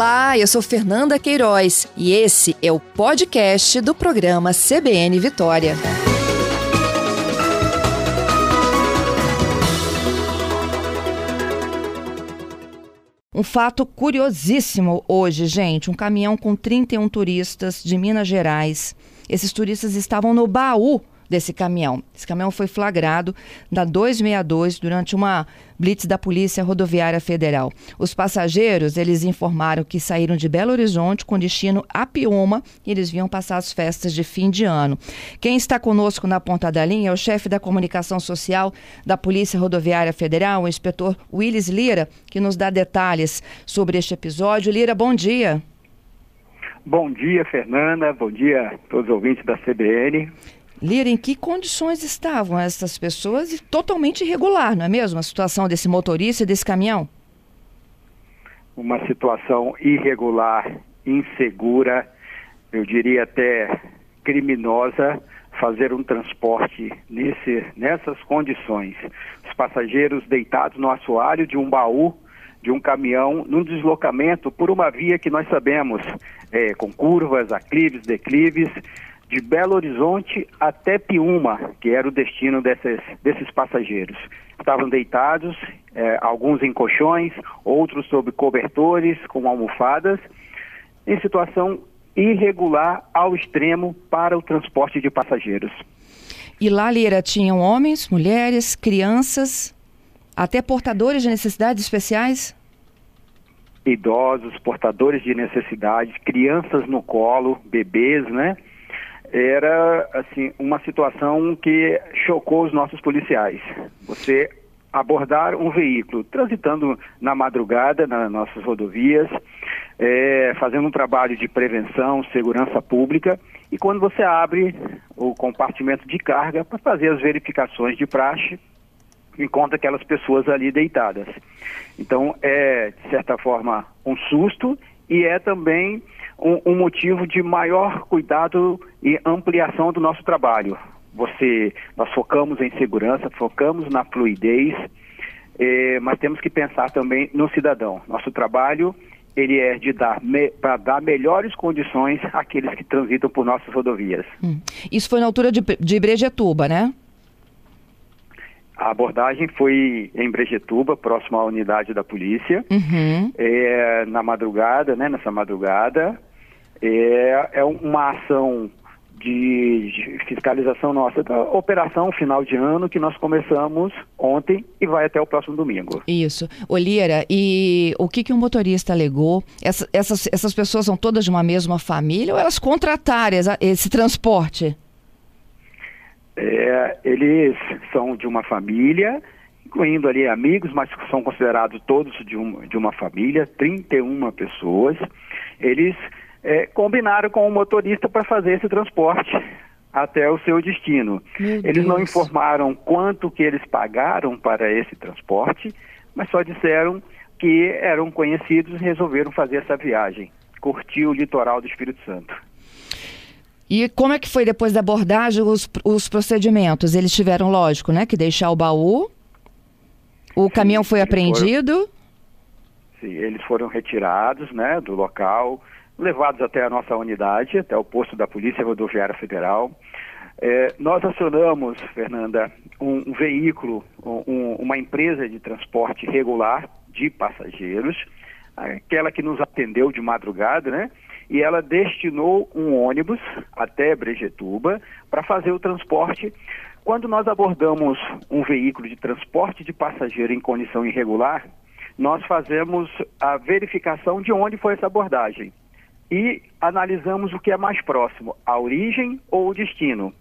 Olá, eu sou Fernanda Queiroz e esse é o podcast do programa CBN Vitória. Um fato curiosíssimo hoje, gente. Um caminhão com 31 turistas de Minas Gerais. Esses turistas estavam no baú desse caminhão. Esse caminhão foi flagrado na 262 durante uma blitz da Polícia Rodoviária Federal. Os passageiros, eles informaram que saíram de Belo Horizonte com destino a Piuma e eles vinham passar as festas de fim de ano. Quem está conosco na ponta da linha é o chefe da comunicação social da Polícia Rodoviária Federal, o inspetor Willis Lira, que nos dá detalhes sobre este episódio. Lira, bom dia. Bom dia, Fernanda. Bom dia a todos os ouvintes da CBN. Lira, em que condições estavam essas pessoas? E totalmente irregular, não é mesmo? A situação desse motorista e desse caminhão? Uma situação irregular, insegura, eu diria até criminosa, fazer um transporte nesse, nessas condições. Os passageiros deitados no assoalho de um baú de um caminhão num deslocamento por uma via que nós sabemos, é, com curvas, aclives, declives, de Belo Horizonte até Piúma, que era o destino desses, desses passageiros. Estavam deitados, é, alguns em colchões, outros sob cobertores, com almofadas, em situação irregular ao extremo para o transporte de passageiros. E lá, Lira, tinham homens, mulheres, crianças, até portadores de necessidades especiais? Idosos, portadores de necessidades, crianças no colo, bebês, né? Era assim uma situação que chocou os nossos policiais. Você abordar um veículo transitando na madrugada nas nossas rodovias, é, fazendo um trabalho de prevenção, segurança pública, e quando você abre o compartimento de carga para fazer as verificações de praxe, encontra aquelas pessoas ali deitadas. Então é, de certa forma, um susto e é também um, um motivo de maior cuidado e ampliação do nosso trabalho. Você, nós focamos em segurança, focamos na fluidez, eh, mas temos que pensar também no cidadão. Nosso trabalho ele é de dar para dar melhores condições àqueles que transitam por nossas rodovias. Hum. Isso foi na altura de, de Brejetuba, né? A abordagem foi em Brejetuba, próximo à unidade da polícia, uhum. é, na madrugada, né, nessa madrugada. É, é uma ação de, de, fiscalização nossa da operação final de ano que nós começamos ontem e vai até o próximo domingo. Isso. Olira, e o que, que o motorista alegou? Essa, essas, essas pessoas são todas de uma mesma família ou elas contrataram esse transporte? É, eles são de uma família, incluindo ali amigos, mas são considerados todos de, um, de uma família, 31 pessoas. Eles é, combinaram com o motorista para fazer esse transporte até o seu destino. Meu eles Deus. não informaram quanto que eles pagaram para esse transporte, mas só disseram que eram conhecidos e resolveram fazer essa viagem, curtir o litoral do Espírito Santo. E como é que foi depois da abordagem os, os procedimentos? Eles tiveram, lógico, né, que deixar o baú. O sim, caminhão foi apreendido. Foram, sim, eles foram retirados, né, do local, levados até a nossa unidade, até o posto da Polícia Rodoviária Federal. É, nós acionamos, Fernanda, um, um veículo, um, uma empresa de transporte regular de passageiros, aquela que nos atendeu de madrugada, né? e ela destinou um ônibus até Brejetuba para fazer o transporte. Quando nós abordamos um veículo de transporte de passageiro em condição irregular, nós fazemos a verificação de onde foi essa abordagem e analisamos o que é mais próximo, a origem ou o destino.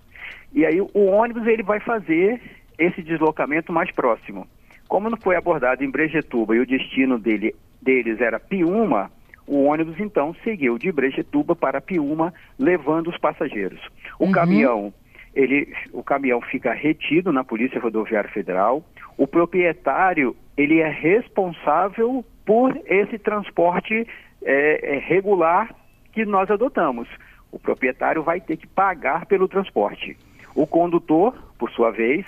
E aí o ônibus ele vai fazer esse deslocamento mais próximo. Como não foi abordado em Brejetuba e o destino dele, deles era Piúma, o ônibus então seguiu de Brejetuba para Piúma, levando os passageiros. O uhum. caminhão, ele, o caminhão fica retido na Polícia Rodoviária Federal. O proprietário, ele é responsável por esse transporte é, é, regular que nós adotamos. O proprietário vai ter que pagar pelo transporte. O condutor, por sua vez,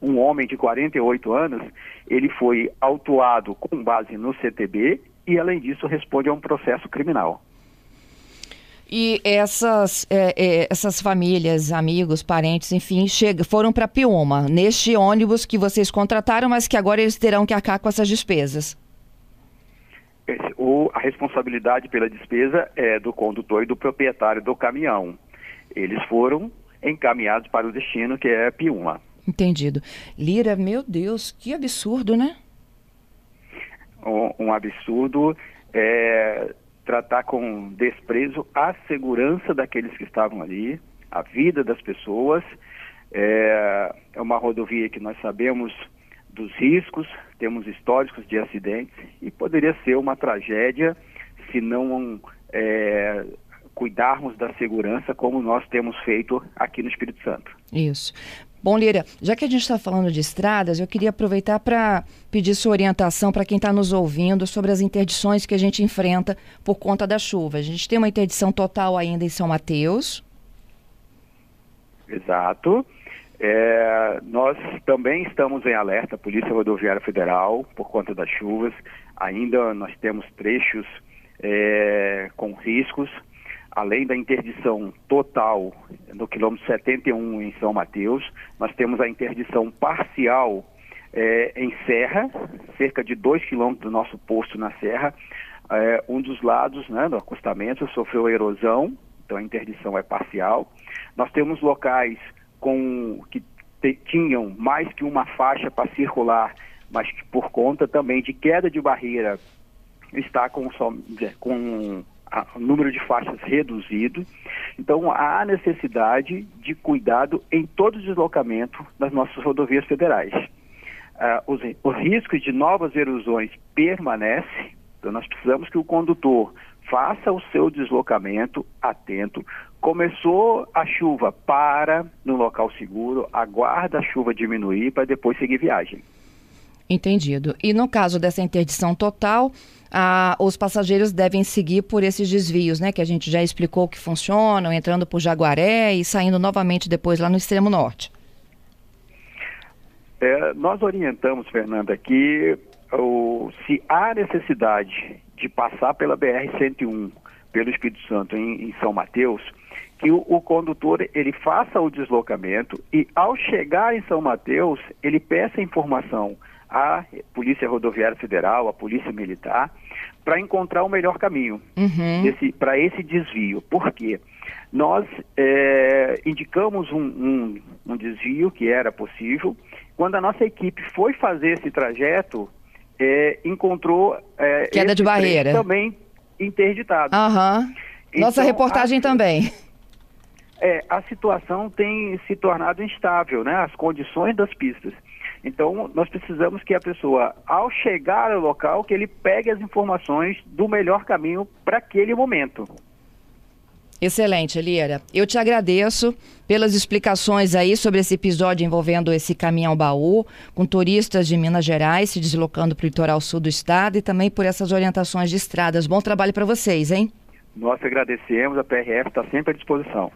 um homem de 48 anos, ele foi autuado com base no CTB e, além disso, responde a um processo criminal. E essas, é, é, essas famílias, amigos, parentes, enfim, chega, foram para Piuma, neste ônibus que vocês contrataram, mas que agora eles terão que arcar com essas despesas. Esse, o, a responsabilidade pela despesa é do condutor e do proprietário do caminhão. Eles foram encaminhados para o destino, que é Piuma. Entendido. Lira, meu Deus, que absurdo, né? Um, um absurdo é tratar com desprezo a segurança daqueles que estavam ali, a vida das pessoas. É, é uma rodovia que nós sabemos dos riscos, temos históricos de acidentes e poderia ser uma tragédia se não é, cuidarmos da segurança como nós temos feito aqui no Espírito Santo. Isso. Bom, Lira, já que a gente está falando de estradas, eu queria aproveitar para pedir sua orientação para quem está nos ouvindo sobre as interdições que a gente enfrenta por conta da chuva. A gente tem uma interdição total ainda em São Mateus. Exato. É, nós também estamos em alerta, Polícia Rodoviária Federal, por conta das chuvas. Ainda nós temos trechos é, com riscos além da interdição total no quilômetro 71 em São Mateus, nós temos a interdição parcial é, em Serra, cerca de 2 quilômetros do nosso posto na Serra. É, um dos lados né, do acostamento sofreu erosão, então a interdição é parcial. Nós temos locais com que te, tinham mais que uma faixa para circular, mas que por conta também de queda de barreira está com, com o número de faixas reduzido. Então, há necessidade de cuidado em todo deslocamento das nossas rodovias federais. Uh, os, os riscos de novas erosões permanecem, então nós precisamos que o condutor faça o seu deslocamento atento. Começou a chuva, para no local seguro, aguarda a chuva diminuir para depois seguir viagem. Entendido. E no caso dessa interdição total, ah, os passageiros devem seguir por esses desvios, né? Que a gente já explicou que funcionam, entrando por Jaguaré e saindo novamente depois lá no extremo norte. É, nós orientamos, Fernanda, que o, se há necessidade de passar pela BR-101, pelo Espírito Santo, em, em São Mateus, que o, o, condutor ele faça o deslocamento e ao chegar em São Mateus ele peça informação à Polícia Rodoviária Federal, à Polícia Militar, para encontrar o melhor caminho uhum. para esse desvio. Por quê? Nós é, indicamos um, um, um, desvio que era possível. Quando a nossa equipe foi fazer esse trajeto, é, encontrou é, queda de barreira também interditado. Uhum. Nossa então, reportagem a, também. É, a situação tem se tornado instável, né? As condições das pistas. Então, nós precisamos que a pessoa, ao chegar ao local, que ele pegue as informações do melhor caminho para aquele momento. Excelente, Lira. Eu te agradeço pelas explicações aí sobre esse episódio envolvendo esse caminhão baú, com turistas de Minas Gerais se deslocando para o litoral sul do estado e também por essas orientações de estradas. Bom trabalho para vocês, hein? Nós agradecemos, a PRF está sempre à disposição.